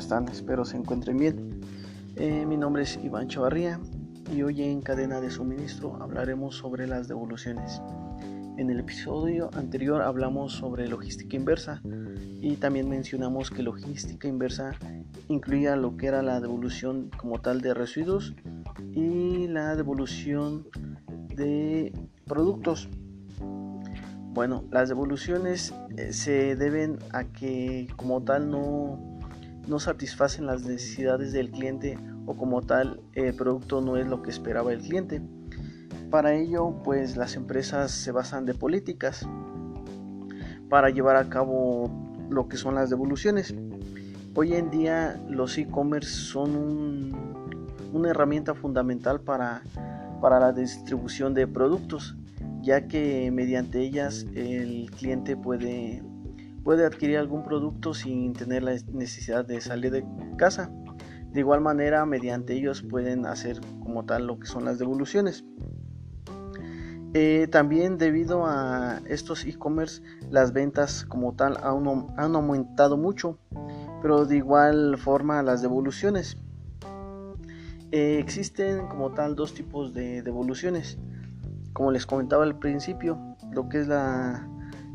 están? Espero se encuentren bien. Eh, mi nombre es Iván Chavarría y hoy en Cadena de Suministro hablaremos sobre las devoluciones. En el episodio anterior hablamos sobre logística inversa y también mencionamos que logística inversa incluía lo que era la devolución como tal de residuos y la devolución de productos. Bueno, las devoluciones eh, se deben a que como tal no, no satisfacen las necesidades del cliente o como tal el producto no es lo que esperaba el cliente. Para ello, pues las empresas se basan de políticas para llevar a cabo lo que son las devoluciones. Hoy en día los e-commerce son una herramienta fundamental para, para la distribución de productos ya que mediante ellas el cliente puede, puede adquirir algún producto sin tener la necesidad de salir de casa. De igual manera, mediante ellos pueden hacer como tal lo que son las devoluciones. Eh, también debido a estos e-commerce, las ventas como tal han, aumentado mucho, pero de igual forma las devoluciones. Eh, existen como tal dos tipos de devoluciones como les comentaba al principio, lo que es la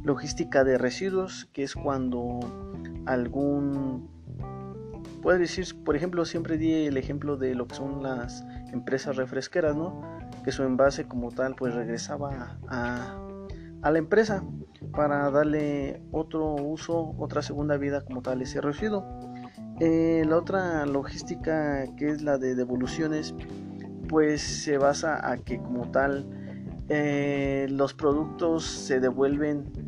logística de residuos, que es cuando algún, puede decir, por ejemplo, siempre di el ejemplo de lo que son las empresas refresqueras, ¿no? Que su envase como tal pues regresaba a, la empresa para darle otro uso, otra segunda vida como tal ese residuo. Eh, la otra logística que es la de devoluciones pues se basa a que como tal eh, los productos se devuelven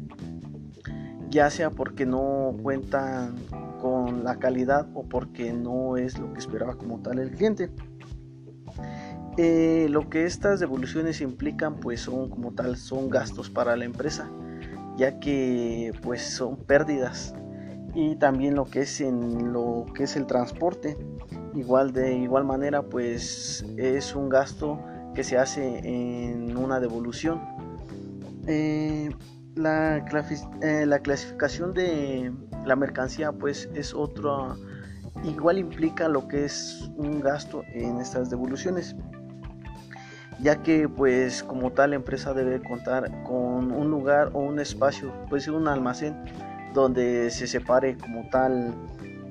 ya sea porque no cuentan con la calidad o porque no es lo que esperaba como tal el cliente. Eh, lo que estas devoluciones implican pues son como tal son gastos para la empresa ya que pues son pérdidas y también lo que es en lo que es el transporte igual de igual manera pues es un gasto que se hace en una devolución. Eh, la, eh, la, clasificación de la mercancía pues es otro, igual implica lo que es un gasto en estas devoluciones ya que pues como tal la empresa debe contar con un lugar o un espacio, puede ser un almacén donde se separe como tal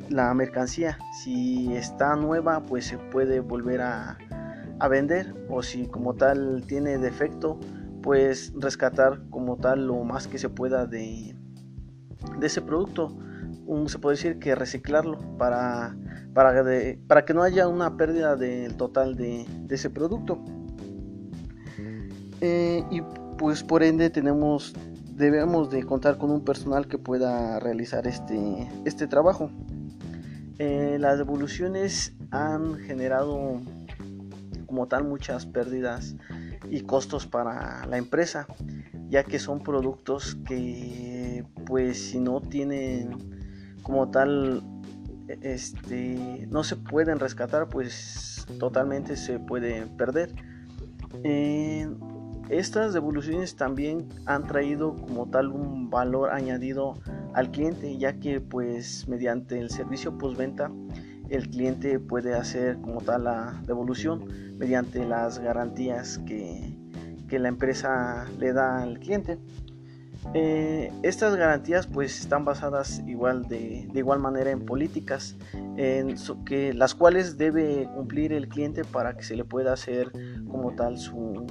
la mercancía. Si está nueva pues se puede volver a, a vender o si como tal tiene defecto pues rescatar como tal lo más que se pueda de, ese producto. Un, se puede decir que reciclarlo para, para, para que no haya una pérdida del total de, ese producto. Eh, y pues por ende tenemos debemos de contar con un personal que pueda realizar este, este trabajo. Eh, las devoluciones han generado como tal muchas pérdidas y costos para la empresa ya que son productos que pues si no tienen como tal este no se pueden rescatar pues totalmente se pueden perder. Estas devoluciones también han traído como tal un valor añadido al cliente ya que pues mediante el servicio postventa el cliente puede hacer como tal la devolución mediante las garantías que, la empresa le da al cliente. Eh, estas garantías pues están basadas igual de, igual manera en políticas en que las cuales debe cumplir el cliente para que se le pueda hacer como tal su,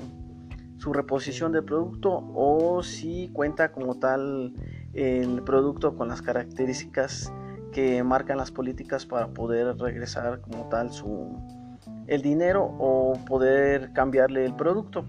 su reposición del producto o si cuenta como tal el producto con las características que marcan las políticas para poder regresar como tal su el dinero o poder cambiarle el producto.